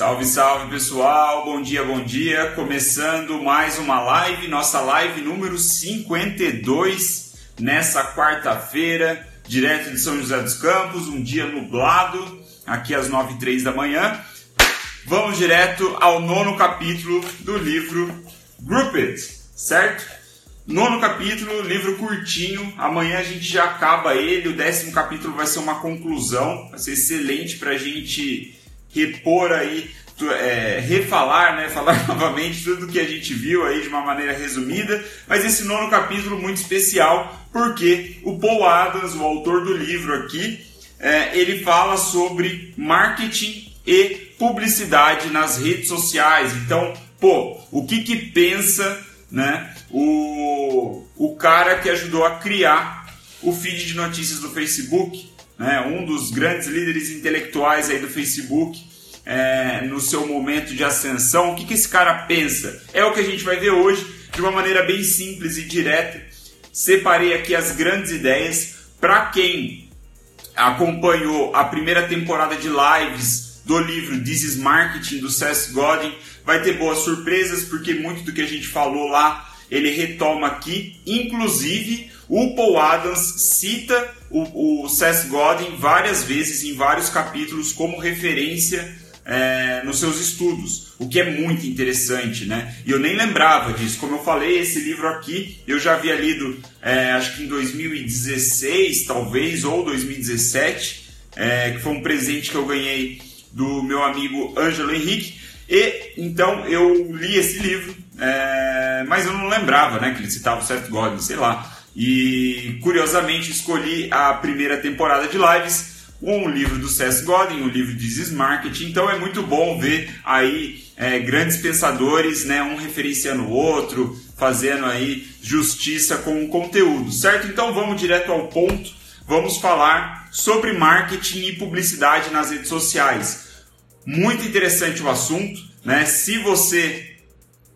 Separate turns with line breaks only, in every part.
Salve, salve pessoal, bom dia, bom dia. Começando mais uma live, nossa live número 52 nessa quarta-feira, direto de São José dos Campos, um dia nublado, aqui às 9 e 3 da manhã. Vamos direto ao nono capítulo do livro Group It, certo? Nono capítulo, livro curtinho. Amanhã a gente já acaba ele. O décimo capítulo vai ser uma conclusão. Vai ser excelente para a gente repor aí, é, refalar, né? Falar novamente tudo que a gente viu aí de uma maneira resumida. Mas esse nono capítulo muito especial porque o Paul Adams, o autor do livro aqui, é, ele fala sobre marketing e publicidade nas redes sociais. Então, pô, o que que pensa, né? O, o cara que ajudou a criar o feed de notícias do Facebook, né? Um dos grandes líderes intelectuais aí do Facebook. É, no seu momento de ascensão, o que, que esse cara pensa? É o que a gente vai ver hoje de uma maneira bem simples e direta. Separei aqui as grandes ideias para quem acompanhou a primeira temporada de lives do livro This is Marketing do Seth Godin. Vai ter boas surpresas porque muito do que a gente falou lá ele retoma aqui, inclusive o Paul Adams cita o, o Seth Godin várias vezes em vários capítulos como referência é, nos seus estudos, o que é muito interessante, né? E eu nem lembrava disso. Como eu falei, esse livro aqui eu já havia lido, é, acho que em 2016, talvez, ou 2017, é, que foi um presente que eu ganhei do meu amigo Ângelo Henrique. E então eu li esse livro, é, mas eu não lembrava, né, que ele citava o Seth Godin, sei lá. E curiosamente escolhi a primeira temporada de lives um livro do Seth Godin, um livro de This Marketing. Então é muito bom ver aí é, grandes pensadores, né, um referenciando o outro, fazendo aí justiça com o conteúdo, certo? Então vamos direto ao ponto. Vamos falar sobre marketing e publicidade nas redes sociais. Muito interessante o assunto, né? Se você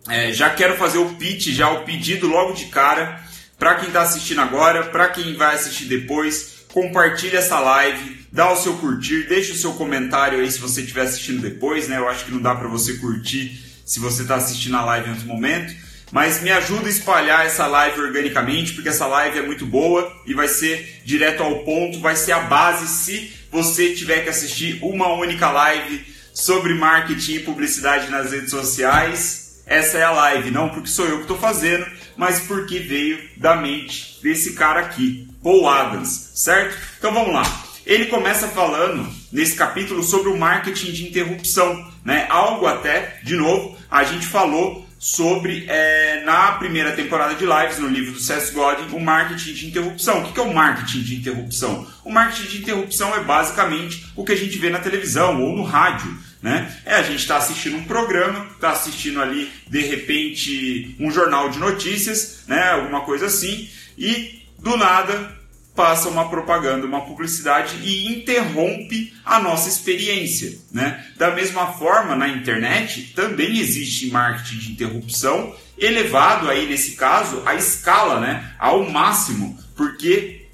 é, já quero fazer o pitch, já o pedido logo de cara para quem está assistindo agora, para quem vai assistir depois, compartilhe essa live, dá o seu curtir, deixa o seu comentário aí se você estiver assistindo depois, né? Eu acho que não dá para você curtir se você está assistindo a live em outro momento. Mas me ajuda a espalhar essa live organicamente, porque essa live é muito boa e vai ser direto ao ponto, vai ser a base se você tiver que assistir uma única live sobre marketing e publicidade nas redes sociais. Essa é a live, não porque sou eu que estou fazendo, mas porque veio da mente desse cara aqui, Paul Adams, certo? Então vamos lá. Ele começa falando nesse capítulo sobre o marketing de interrupção, né? Algo até, de novo, a gente falou sobre é, na primeira temporada de lives no livro do Seth Godin o marketing de interrupção. O que é o marketing de interrupção? O marketing de interrupção é basicamente o que a gente vê na televisão ou no rádio. Né? É a gente está assistindo um programa, está assistindo ali de repente um jornal de notícias, né? alguma coisa assim, e do nada passa uma propaganda, uma publicidade e interrompe a nossa experiência. Né? Da mesma forma, na internet também existe marketing de interrupção elevado aí nesse caso à escala, né? ao máximo, porque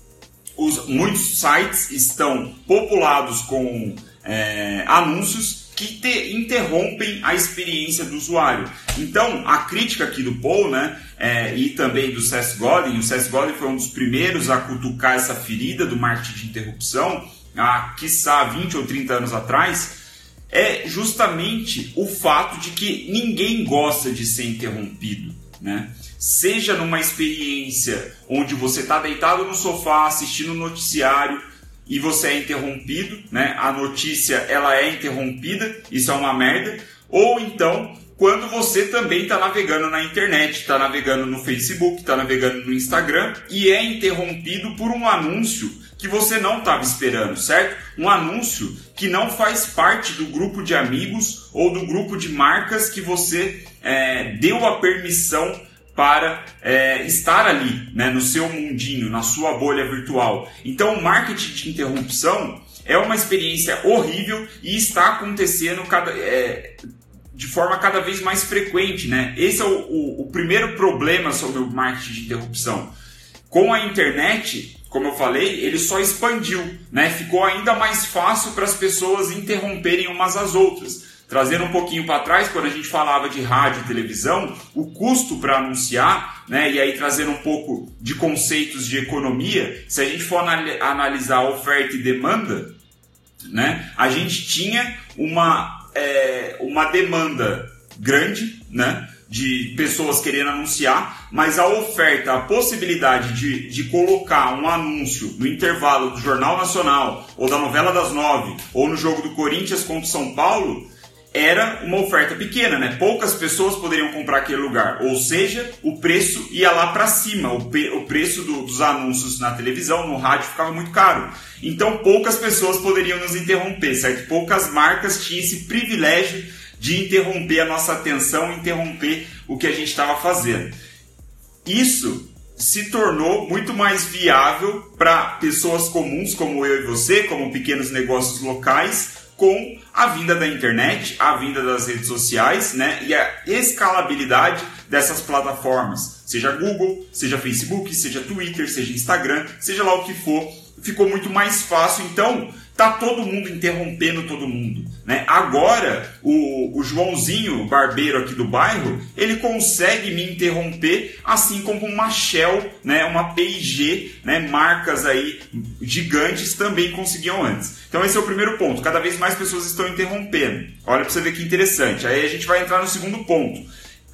os, muitos sites estão populados com é, anúncios que te, interrompem a experiência do usuário. Então, a crítica aqui do Paul, né, é, e também do Seth Godin, o Seth Godin foi um dos primeiros a cutucar essa ferida do marketing de interrupção, há, quiçá, 20 ou 30 anos atrás, é justamente o fato de que ninguém gosta de ser interrompido, né? Seja numa experiência onde você está deitado no sofá assistindo um noticiário e você é interrompido, né? A notícia ela é interrompida, isso é uma merda. Ou então quando você também está navegando na internet, está navegando no Facebook, está navegando no Instagram e é interrompido por um anúncio que você não estava esperando, certo? Um anúncio que não faz parte do grupo de amigos ou do grupo de marcas que você é, deu a permissão para é, estar ali, né, no seu mundinho, na sua bolha virtual. Então, o marketing de interrupção é uma experiência horrível e está acontecendo cada, é, de forma cada vez mais frequente. Né? Esse é o, o, o primeiro problema sobre o marketing de interrupção. Com a internet, como eu falei, ele só expandiu, né? ficou ainda mais fácil para as pessoas interromperem umas às outras. Trazendo um pouquinho para trás, quando a gente falava de rádio e televisão, o custo para anunciar, né, e aí trazendo um pouco de conceitos de economia, se a gente for analisar oferta e demanda, né, a gente tinha uma, é, uma demanda grande, né, de pessoas querendo anunciar, mas a oferta, a possibilidade de, de colocar um anúncio no intervalo do Jornal Nacional, ou da novela das nove, ou no jogo do Corinthians contra o São Paulo, era uma oferta pequena, né? Poucas pessoas poderiam comprar aquele lugar, ou seja, o preço ia lá para cima, o, o preço do, dos anúncios na televisão, no rádio ficava muito caro. Então poucas pessoas poderiam nos interromper, certo? Poucas marcas tinham esse privilégio de interromper a nossa atenção, interromper o que a gente estava fazendo. Isso se tornou muito mais viável para pessoas comuns como eu e você, como pequenos negócios locais, com a vinda da internet, a vinda das redes sociais, né, e a escalabilidade dessas plataformas, seja Google, seja Facebook, seja Twitter, seja Instagram, seja lá o que for, ficou muito mais fácil. Então, tá todo mundo interrompendo todo mundo, né? Agora, o, o Joãozinho, barbeiro aqui do bairro, ele consegue me interromper, assim como uma Shell, né? Uma P&G, né? Marcas aí gigantes também conseguiam antes. Então esse é o primeiro ponto. Cada vez mais pessoas estão interrompendo. Olha para você ver que interessante. Aí a gente vai entrar no segundo ponto.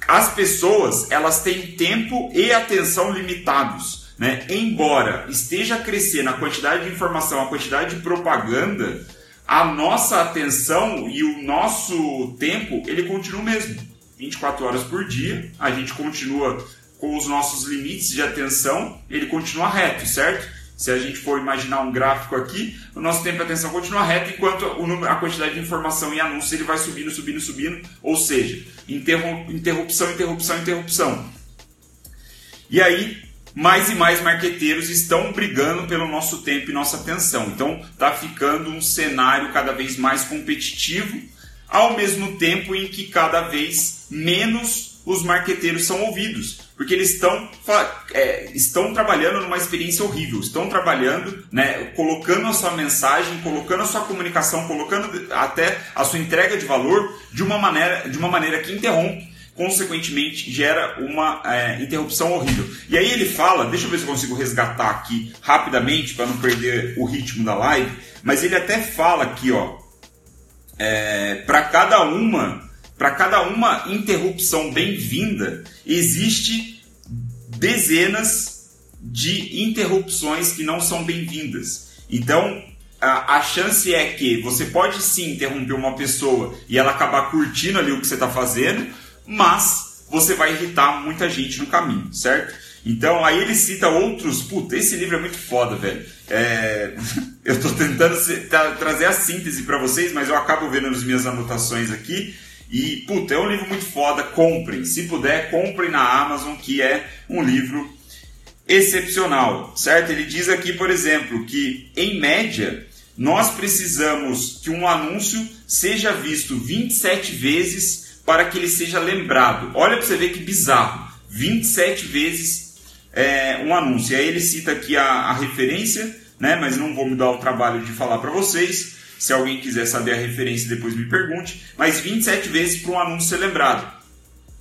As pessoas, elas têm tempo e atenção limitados. Né? Embora esteja crescendo a quantidade de informação, a quantidade de propaganda, a nossa atenção e o nosso tempo, ele continua o mesmo. 24 horas por dia, a gente continua com os nossos limites de atenção, ele continua reto, certo? Se a gente for imaginar um gráfico aqui, o nosso tempo de atenção continua reto, enquanto a quantidade de informação e anúncios ele vai subindo, subindo, subindo, ou seja, interrupção, interrupção, interrupção. E aí, mais e mais marqueteiros estão brigando pelo nosso tempo e nossa atenção. Então, está ficando um cenário cada vez mais competitivo, ao mesmo tempo em que cada vez menos os marqueteiros são ouvidos, porque eles estão, é, estão trabalhando numa experiência horrível, estão trabalhando, né, colocando a sua mensagem, colocando a sua comunicação, colocando até a sua entrega de valor de uma maneira, de uma maneira que interrompe consequentemente gera uma é, interrupção horrível. E aí ele fala, deixa eu ver se eu consigo resgatar aqui rapidamente para não perder o ritmo da live, mas ele até fala aqui, ó, é, para cada uma, para cada uma interrupção bem-vinda existe dezenas de interrupções que não são bem-vindas. Então a, a, chance é que você pode sim interromper uma pessoa e ela acabar curtindo ali o que você está fazendo, mas você vai irritar muita gente no caminho, certo? Então aí ele cita outros. Puta, esse livro é muito foda, velho. É... eu tô tentando tra trazer a síntese para vocês, mas eu acabo vendo nas minhas anotações aqui. E, puta, é um livro muito foda. Comprem. Se puder, comprem na Amazon, que é um livro excepcional, certo? Ele diz aqui, por exemplo, que em média nós precisamos que um anúncio seja visto 27 vezes para que ele seja lembrado. Olha para você ver que bizarro. 27 vezes é, um anúncio. E aí ele cita aqui a, a referência, né? mas não vou me dar o trabalho de falar para vocês. Se alguém quiser saber a referência, depois me pergunte. Mas 27 vezes para um anúncio ser lembrado.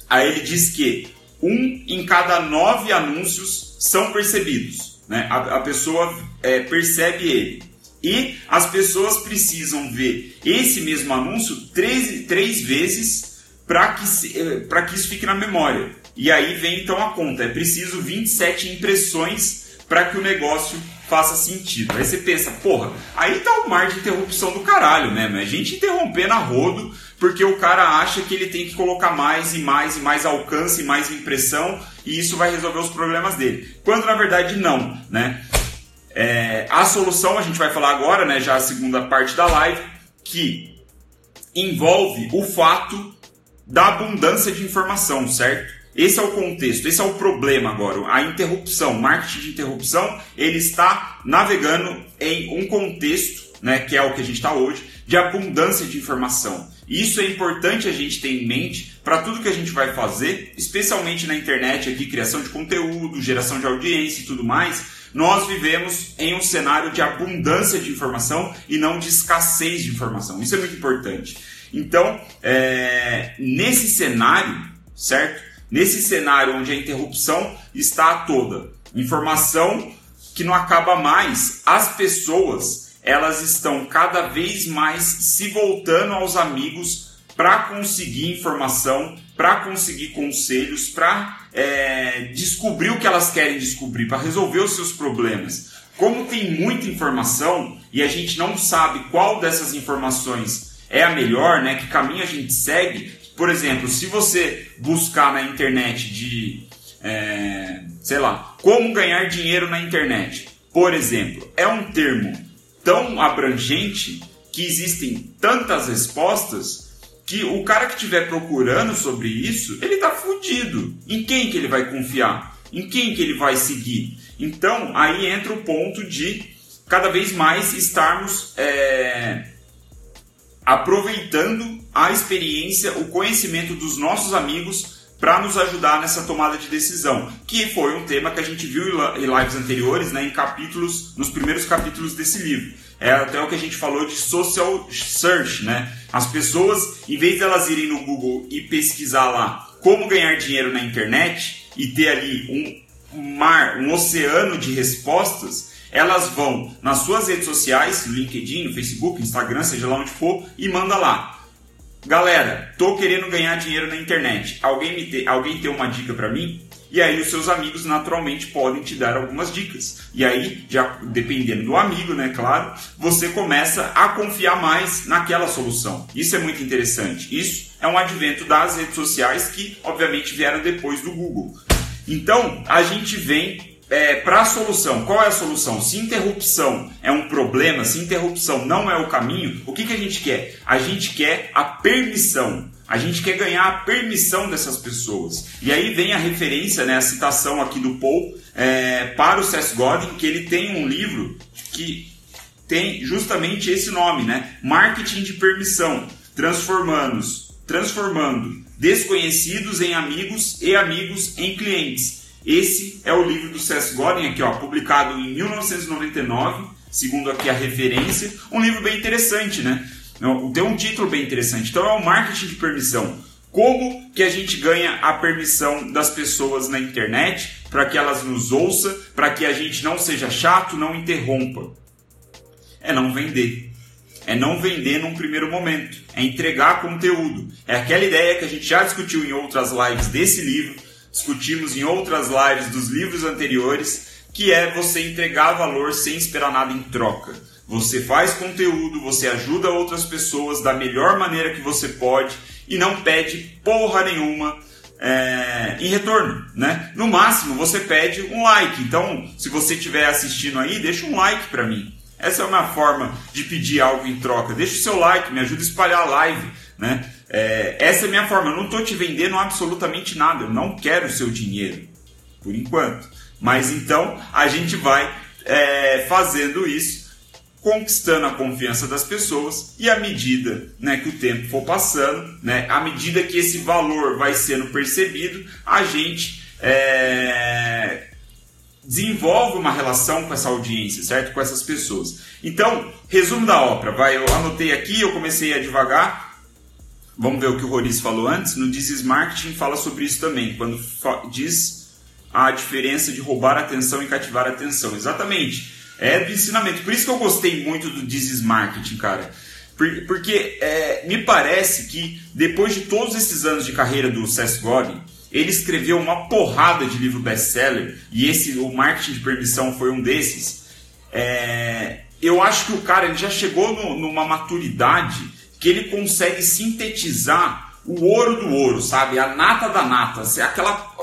Aí ele diz que um em cada nove anúncios são percebidos. Né? A, a pessoa é, percebe ele. E as pessoas precisam ver esse mesmo anúncio três, três vezes para que, eh, que isso fique na memória. E aí vem então a conta: é preciso 27 impressões para que o negócio faça sentido. Aí você pensa, porra, aí tá o mar de interrupção do caralho mesmo. É gente interrompendo a rodo porque o cara acha que ele tem que colocar mais e mais e mais alcance e mais impressão e isso vai resolver os problemas dele. Quando na verdade não, né? É, a solução a gente vai falar agora, né? Já a segunda parte da live, que envolve o fato da abundância de informação, certo? Esse é o contexto, esse é o problema agora. A interrupção, marketing de interrupção, ele está navegando em um contexto, né, que é o que a gente está hoje, de abundância de informação. Isso é importante a gente ter em mente para tudo que a gente vai fazer, especialmente na internet aqui, criação de conteúdo, geração de audiência e tudo mais. Nós vivemos em um cenário de abundância de informação e não de escassez de informação. Isso é muito importante. Então, é, nesse cenário, certo? Nesse cenário onde a interrupção está toda, informação que não acaba mais, as pessoas elas estão cada vez mais se voltando aos amigos para conseguir informação, para conseguir conselhos, para é, descobrir o que elas querem descobrir, para resolver os seus problemas. Como tem muita informação e a gente não sabe qual dessas informações é a melhor, né? Que caminho a gente segue. Por exemplo, se você buscar na internet de, é, sei lá, como ganhar dinheiro na internet, por exemplo, é um termo tão abrangente que existem tantas respostas que o cara que estiver procurando sobre isso, ele tá fudido. Em quem que ele vai confiar? Em quem que ele vai seguir? Então, aí entra o ponto de cada vez mais estarmos é, aproveitando a experiência, o conhecimento dos nossos amigos para nos ajudar nessa tomada de decisão, que foi um tema que a gente viu em lives anteriores, né, em capítulos, nos primeiros capítulos desse livro. É até o que a gente falou de social search, né? As pessoas, em vez de elas irem no Google e pesquisar lá como ganhar dinheiro na internet e ter ali um mar, um oceano de respostas, elas vão nas suas redes sociais, LinkedIn, Facebook, Instagram, seja lá onde for, e manda lá. Galera, tô querendo ganhar dinheiro na internet. Alguém, me te, alguém tem uma dica para mim? E aí os seus amigos naturalmente podem te dar algumas dicas. E aí, já dependendo do amigo, né, claro, você começa a confiar mais naquela solução. Isso é muito interessante. Isso é um advento das redes sociais que, obviamente, vieram depois do Google. Então, a gente vem é, para a solução, qual é a solução? Se interrupção é um problema, se interrupção não é o caminho, o que, que a gente quer? A gente quer a permissão. A gente quer ganhar a permissão dessas pessoas. E aí vem a referência, né, a citação aqui do Paul é, para o Seth Godin, que ele tem um livro que tem justamente esse nome, né? Marketing de permissão, transformando, transformando desconhecidos em amigos e amigos em clientes. Esse é o livro do Seth Godin, aqui, ó, publicado em 1999, segundo aqui a referência. Um livro bem interessante, né? Tem um título bem interessante. Então é o marketing de permissão. Como que a gente ganha a permissão das pessoas na internet para que elas nos ouçam, para que a gente não seja chato, não interrompa? É não vender. É não vender num primeiro momento. É entregar conteúdo. É aquela ideia que a gente já discutiu em outras lives desse livro, discutimos em outras lives dos livros anteriores, que é você entregar valor sem esperar nada em troca. Você faz conteúdo, você ajuda outras pessoas da melhor maneira que você pode e não pede porra nenhuma é, em retorno, né? No máximo você pede um like. Então, se você estiver assistindo aí, deixa um like para mim. Essa é uma forma de pedir algo em troca. Deixa o seu like, me ajuda a espalhar a live, né? É, essa é a minha forma. Eu não estou te vendendo absolutamente nada. Eu não quero o seu dinheiro, por enquanto. Mas então a gente vai é, fazendo isso, conquistando a confiança das pessoas e à medida né, que o tempo for passando, né, à medida que esse valor vai sendo percebido, a gente é, desenvolve uma relação com essa audiência, certo? Com essas pessoas. Então, resumo da ópera. Vai, eu anotei aqui, eu comecei a devagar Vamos ver o que o Roriz falou antes. No This Marketing fala sobre isso também, quando diz a diferença de roubar atenção e cativar atenção. Exatamente. É do ensinamento. Por isso que eu gostei muito do This Marketing, cara. Porque é, me parece que depois de todos esses anos de carreira do Seth Godin, ele escreveu uma porrada de livro best-seller e esse, o Marketing de Permissão foi um desses. É, eu acho que o cara ele já chegou no, numa maturidade que ele consegue sintetizar o ouro do ouro, sabe? A nata da nata, aquela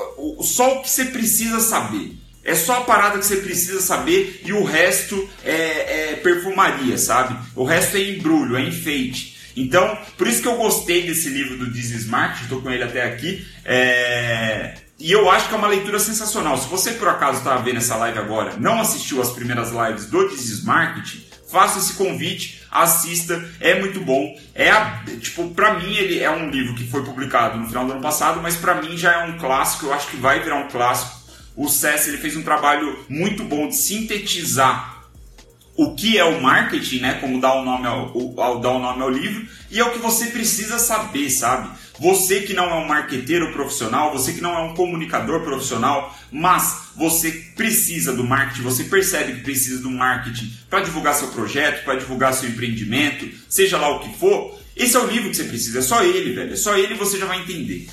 só o que você precisa saber. É só a parada que você precisa saber e o resto é, é perfumaria, sabe? O resto é embrulho, é enfeite. Então, por isso que eu gostei desse livro do This Smart, estou com ele até aqui. É... E eu acho que é uma leitura sensacional. Se você por acaso está vendo essa live agora, não assistiu as primeiras lives do This Marketing, faça esse convite, assista, é muito bom. É tipo, para mim ele é um livro que foi publicado no final do ano passado, mas para mim já é um clássico, eu acho que vai virar um clássico. O Cess ele fez um trabalho muito bom de sintetizar o que é o marketing, né? Como dar o nome ao, ao, dar o nome ao livro, e é o que você precisa saber, sabe? Você que não é um marqueteiro profissional, você que não é um comunicador profissional, mas você precisa do marketing, você percebe que precisa do marketing para divulgar seu projeto, para divulgar seu empreendimento, seja lá o que for, esse é o livro que você precisa, é só ele, velho. É só ele você já vai entender.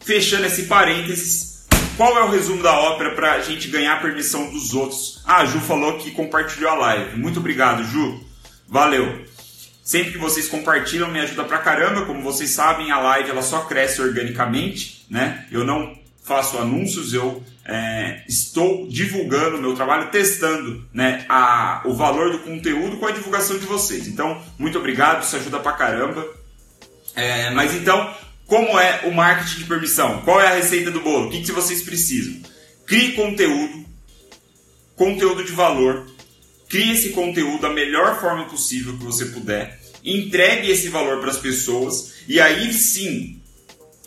Fechando esse parênteses, qual é o resumo da ópera para a gente ganhar a permissão dos outros? Ah, a Ju falou que compartilhou a live. Muito obrigado, Ju. Valeu. Sempre que vocês compartilham, me ajuda pra caramba. Como vocês sabem, a live ela só cresce organicamente, né? Eu não faço anúncios, eu é, estou divulgando o meu trabalho, testando né, a, o valor do conteúdo com a divulgação de vocês. Então, muito obrigado, isso ajuda pra caramba. É, mas então, como é o marketing de permissão? Qual é a receita do bolo? O que, que vocês precisam? Crie conteúdo, conteúdo de valor, crie esse conteúdo da melhor forma possível que você puder, entregue esse valor para as pessoas e aí sim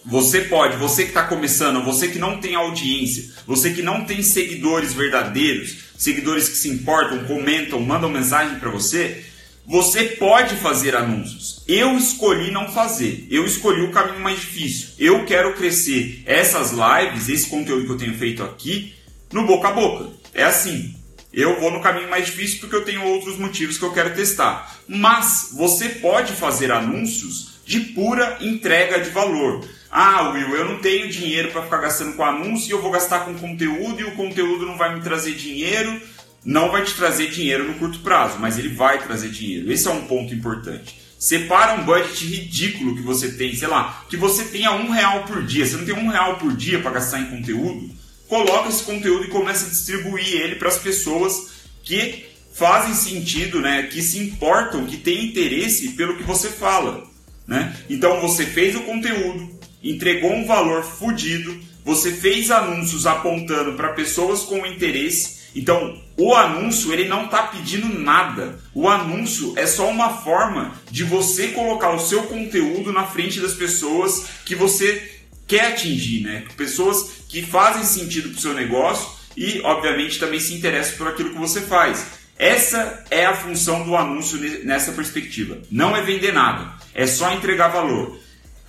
você pode, você que está começando, você que não tem audiência, você que não tem seguidores verdadeiros, seguidores que se importam, comentam, mandam mensagem para você, você pode fazer anúncios. Eu escolhi não fazer. Eu escolhi o caminho mais difícil. Eu quero crescer essas lives, esse conteúdo que eu tenho feito aqui, no boca a boca. É assim. Eu vou no caminho mais difícil porque eu tenho outros motivos que eu quero testar. Mas você pode fazer anúncios de pura entrega de valor. Ah, Will, eu não tenho dinheiro para ficar gastando com anúncio e eu vou gastar com conteúdo e o conteúdo não vai me trazer dinheiro. Não vai te trazer dinheiro no curto prazo, mas ele vai trazer dinheiro. Esse é um ponto importante. Separa um budget ridículo que você tem, sei lá, que você tenha um real por dia. Você não tem um real por dia para gastar em conteúdo. Coloca esse conteúdo e começa a distribuir ele para as pessoas que fazem sentido, né? Que se importam, que têm interesse pelo que você fala, né? Então você fez o conteúdo, entregou um valor fodido, você fez anúncios apontando para pessoas com interesse. Então, o anúncio ele não está pedindo nada. O anúncio é só uma forma de você colocar o seu conteúdo na frente das pessoas que você quer atingir, né? Pessoas que fazem sentido para o seu negócio e, obviamente, também se interessam por aquilo que você faz. Essa é a função do anúncio nessa perspectiva. Não é vender nada, é só entregar valor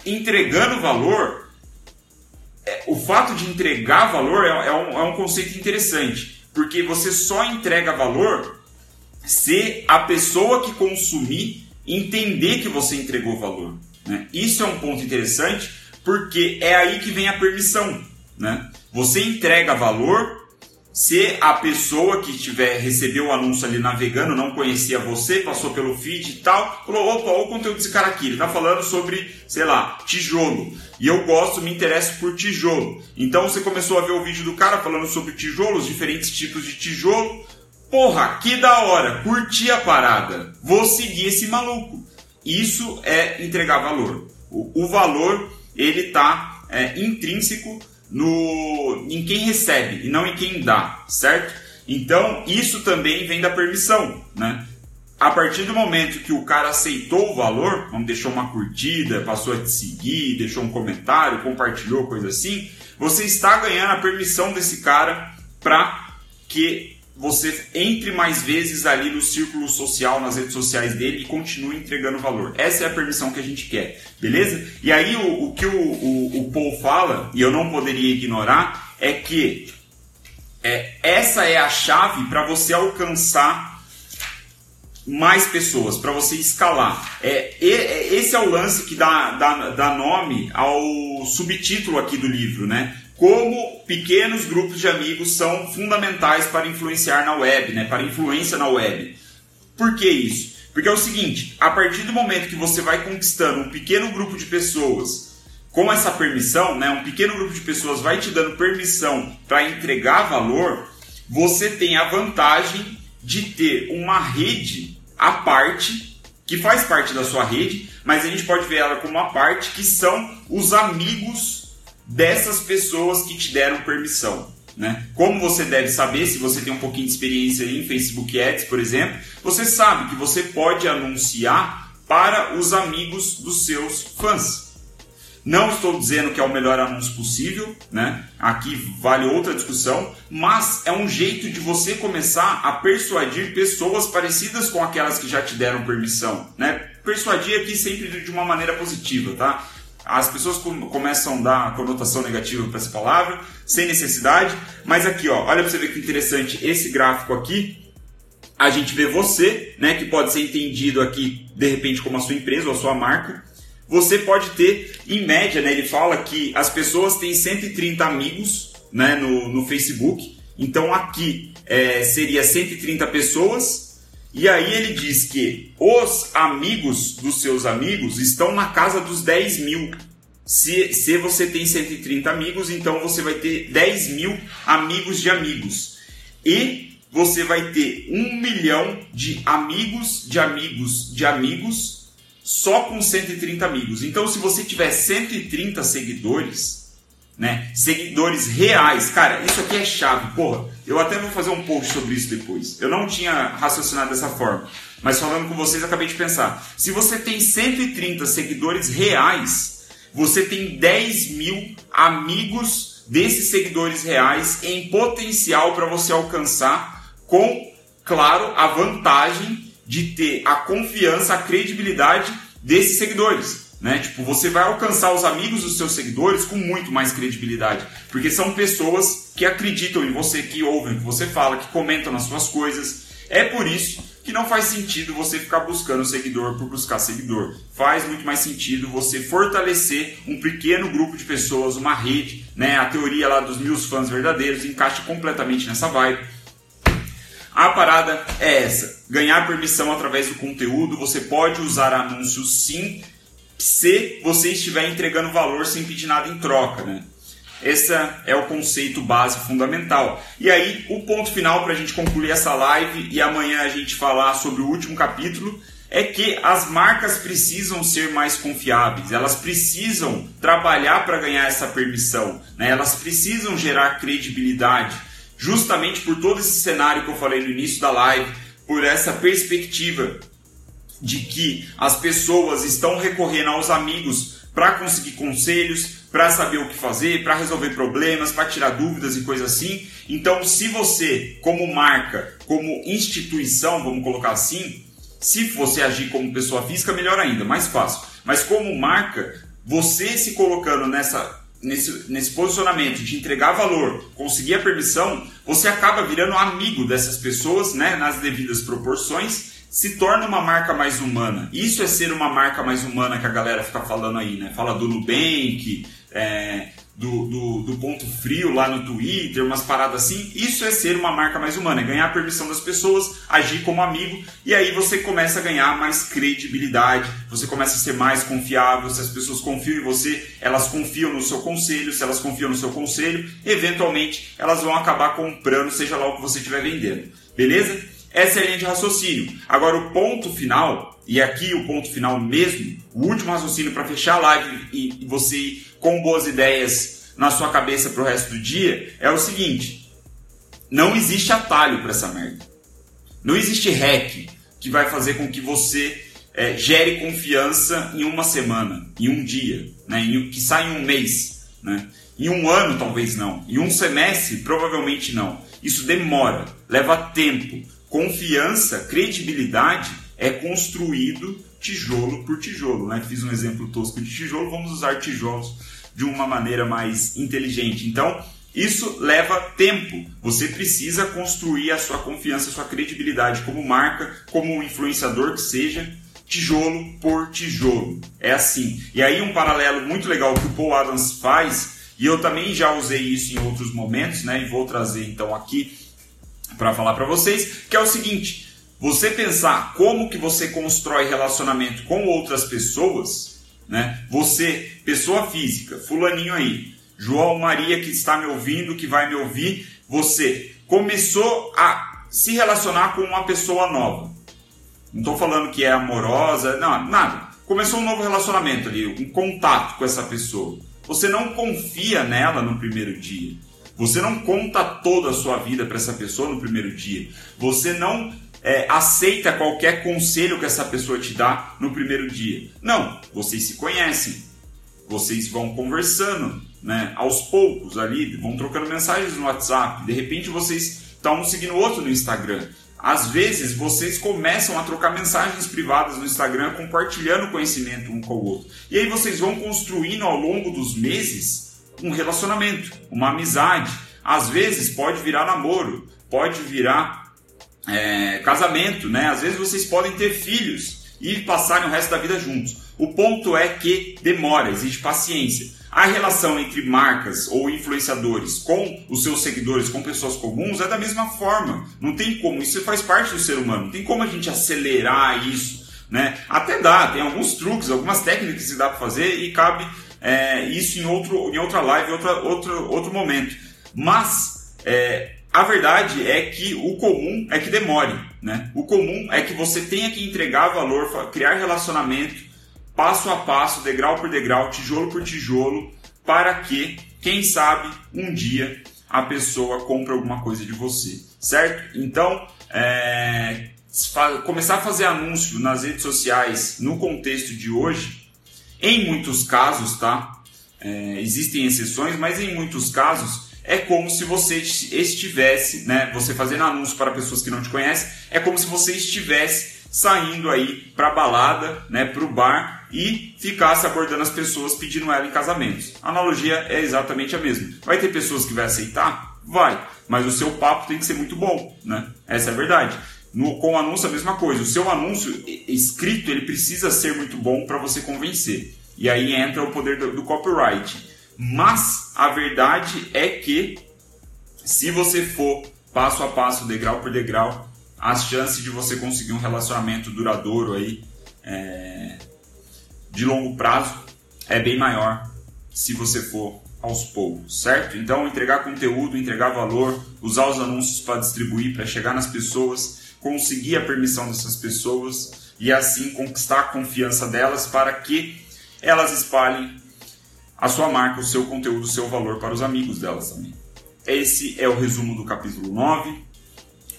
entregando valor, é, o fato de entregar valor é, é, um, é um conceito interessante, porque você só entrega valor se a pessoa que consumir entender que você entregou valor. Né? Isso é um ponto interessante, porque é aí que vem a permissão. Né? Você entrega valor se a pessoa que tiver recebeu o anúncio ali navegando, não conhecia você, passou pelo feed e tal, falou: opa, o conteúdo desse cara aqui, ele tá falando sobre, sei lá, tijolo. E eu gosto, me interesso por tijolo. Então você começou a ver o vídeo do cara falando sobre tijolos, diferentes tipos de tijolo. Porra, que da hora, curti a parada, vou seguir esse maluco. Isso é entregar valor. O, o valor, ele tá é, intrínseco no, em quem recebe e não em quem dá, certo? Então, isso também vem da permissão, né? A partir do momento que o cara aceitou o valor, vamos deixou uma curtida, passou a te seguir, deixou um comentário, compartilhou, coisa assim, você está ganhando a permissão desse cara para que você entre mais vezes ali no círculo social, nas redes sociais dele e continue entregando valor. Essa é a permissão que a gente quer, beleza? E aí o, o que o, o, o, Paul fala, e eu não poderia ignorar, é que é, essa é a chave para você alcançar mais pessoas, para você escalar. É, é, esse é o lance que dá, dá, dá nome ao subtítulo aqui do livro, né? Como pequenos grupos de amigos são fundamentais para influenciar na web, né? para influência na web. Por que isso? Porque é o seguinte, a partir do momento que você vai conquistando um pequeno grupo de pessoas com essa permissão, né, um pequeno grupo de pessoas vai te dando permissão para entregar valor, você tem a vantagem de ter uma rede à parte, que faz parte da sua rede, mas a gente pode ver ela como uma parte que são os amigos dessas pessoas que te deram permissão. Né? Como você deve saber, se você tem um pouquinho de experiência em Facebook Ads, por exemplo, você sabe que você pode anunciar para os amigos dos seus fãs. Não estou dizendo que é o melhor anúncio possível, né? Aqui vale outra discussão, mas é um jeito de você começar a persuadir pessoas parecidas com aquelas que já te deram permissão, né? Persuadir aqui sempre de uma maneira positiva, tá? As pessoas começam a dar conotação negativa para essa palavra, sem necessidade, mas aqui, ó, olha para você ver que interessante esse gráfico aqui, a gente vê você, né, que pode ser entendido aqui de repente como a sua empresa ou a sua marca. Você pode ter, em média, né, ele fala que as pessoas têm 130 amigos né, no, no Facebook. Então aqui é, seria 130 pessoas. E aí ele diz que os amigos dos seus amigos estão na casa dos 10 mil. Se, se você tem 130 amigos, então você vai ter 10 mil amigos de amigos. E você vai ter um milhão de amigos, de amigos, de amigos, só com 130 amigos. Então, se você tiver 130 seguidores, né? Seguidores reais, cara, isso aqui é chave, porra. Eu até vou fazer um post sobre isso depois. Eu não tinha raciocinado dessa forma, mas falando com vocês, acabei de pensar. Se você tem 130 seguidores reais, você tem 10 mil amigos desses seguidores reais em potencial para você alcançar com, claro, a vantagem de ter a confiança, a credibilidade desses seguidores. Né? Tipo, você vai alcançar os amigos dos seus seguidores com muito mais credibilidade, porque são pessoas que acreditam em você, que ouvem o que você fala, que comentam nas suas coisas. É por isso que não faz sentido você ficar buscando seguidor por buscar seguidor. Faz muito mais sentido você fortalecer um pequeno grupo de pessoas, uma rede, né? A teoria lá dos mil fãs verdadeiros encaixa completamente nessa vibe a parada é essa: ganhar permissão através do conteúdo. Você pode usar anúncios sim, se você estiver entregando valor sem pedir nada em troca, né? Esse é o conceito base fundamental. E aí, o ponto final para a gente concluir essa live e amanhã a gente falar sobre o último capítulo é que as marcas precisam ser mais confiáveis, elas precisam trabalhar para ganhar essa permissão, né? elas precisam gerar credibilidade justamente por todo esse cenário que eu falei no início da live, por essa perspectiva de que as pessoas estão recorrendo aos amigos para conseguir conselhos, para saber o que fazer, para resolver problemas, para tirar dúvidas e coisas assim. Então, se você, como marca, como instituição, vamos colocar assim, se você agir como pessoa física, melhor ainda, mais fácil. Mas como marca, você se colocando nessa nesse, nesse posicionamento de entregar valor, conseguir a permissão, você acaba virando amigo dessas pessoas, né, nas devidas proporções, se torna uma marca mais humana. Isso é ser uma marca mais humana que a galera fica falando aí, né? Fala do Nubank, é, do, do, do, ponto frio lá no Twitter, umas paradas assim. Isso é ser uma marca mais humana, é ganhar a permissão das pessoas, agir como amigo, e aí você começa a ganhar mais credibilidade, você começa a ser mais confiável. Se as pessoas confiam em você, elas confiam no seu conselho. Se elas confiam no seu conselho, eventualmente elas vão acabar comprando, seja lá o que você estiver vendendo. Beleza? Essa é a linha de raciocínio. Agora, o ponto final, e aqui o ponto final mesmo, o último raciocínio para fechar a live e você com boas ideias na sua cabeça para o resto do dia, é o seguinte: não existe atalho para essa merda. Não existe hack que vai fazer com que você é, gere confiança em uma semana, em um dia, né? em, que sai em um mês. Né? Em um ano, talvez não. Em um semestre, provavelmente não. Isso demora, leva tempo. Confiança, credibilidade é construído tijolo por tijolo. Né? Fiz um exemplo tosco de tijolo, vamos usar tijolos de uma maneira mais inteligente. Então, isso leva tempo. Você precisa construir a sua confiança, a sua credibilidade como marca, como influenciador que seja, tijolo por tijolo. É assim. E aí um paralelo muito legal que o Paul Adams faz, e eu também já usei isso em outros momentos, né? E vou trazer então aqui para falar para vocês, que é o seguinte: você pensar como que você constrói relacionamento com outras pessoas, né? Você, pessoa física, fulaninho aí, João Maria que está me ouvindo, que vai me ouvir, você começou a se relacionar com uma pessoa nova. Não estou falando que é amorosa, não, nada. Começou um novo relacionamento ali, um contato com essa pessoa. Você não confia nela no primeiro dia. Você não conta toda a sua vida para essa pessoa no primeiro dia. Você não é, aceita qualquer conselho que essa pessoa te dá no primeiro dia. Não, vocês se conhecem. vocês vão conversando, né? Aos poucos ali, vão trocando mensagens no WhatsApp. De repente vocês estão um seguindo o outro no Instagram. Às vezes vocês começam a trocar mensagens privadas no Instagram, compartilhando conhecimento um com o outro. E aí vocês vão construindo ao longo dos meses um relacionamento, uma amizade. Às vezes pode virar namoro, pode virar é, casamento, né? Às vezes vocês podem ter filhos e passarem o resto da vida juntos. O ponto é que demora, exige paciência. A relação entre marcas ou influenciadores com os seus seguidores, com pessoas comuns, é da mesma forma. Não tem como, isso faz parte do ser humano. Não tem como a gente acelerar isso. Né? Até dá, tem alguns truques, algumas técnicas que dá para fazer e cabe é, isso em, outro, em outra live, outra, outro, outro momento. Mas é, a verdade é que o comum é que demore. Né? O comum é que você tenha que entregar valor, criar relacionamento passo a passo, degrau por degrau, tijolo por tijolo, para que, quem sabe, um dia a pessoa compre alguma coisa de você, certo? Então, é, começar a fazer anúncio nas redes sociais no contexto de hoje, em muitos casos, tá? É, existem exceções, mas em muitos casos é como se você estivesse, né? Você fazendo anúncio para pessoas que não te conhecem, é como se você estivesse saindo aí para balada, né, para o bar e ficasse abordando as pessoas pedindo ela em casamentos. A analogia é exatamente a mesma. Vai ter pessoas que vai aceitar? Vai, mas o seu papo tem que ser muito bom, né? Essa é a verdade. No, com o anúncio a mesma coisa. O seu anúncio escrito ele precisa ser muito bom para você convencer. E aí entra o poder do, do copyright. Mas a verdade é que se você for passo a passo, degrau por degrau, as chances de você conseguir um relacionamento duradouro aí é, de longo prazo é bem maior se você for aos poucos, certo? Então entregar conteúdo, entregar valor, usar os anúncios para distribuir, para chegar nas pessoas, conseguir a permissão dessas pessoas e assim conquistar a confiança delas para que elas espalhem a sua marca, o seu conteúdo, o seu valor para os amigos delas também. Esse é o resumo do capítulo 9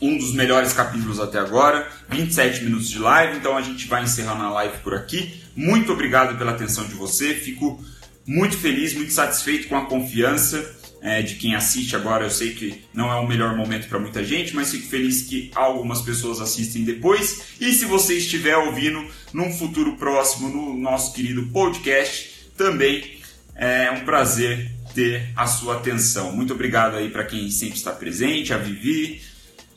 um dos melhores capítulos até agora, 27 minutos de live, então a gente vai encerrando a live por aqui. Muito obrigado pela atenção de você, fico muito feliz, muito satisfeito com a confiança é, de quem assiste agora. Eu sei que não é o melhor momento para muita gente, mas fico feliz que algumas pessoas assistem depois. E se você estiver ouvindo num futuro próximo no nosso querido podcast, também é um prazer ter a sua atenção. Muito obrigado aí para quem sempre está presente, a Vivi,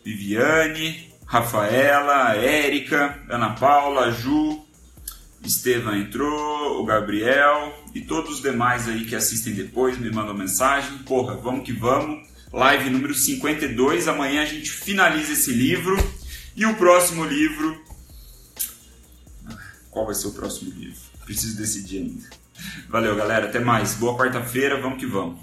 Viviane, Rafaela, Érica, Ana Paula, Ju, Estevam entrou, o Gabriel e todos os demais aí que assistem depois me mandam mensagem. Porra, vamos que vamos. Live número 52. Amanhã a gente finaliza esse livro. E o próximo livro. Qual vai ser o próximo livro? Preciso decidir ainda. Valeu, galera. Até mais. Boa quarta-feira. Vamos que vamos.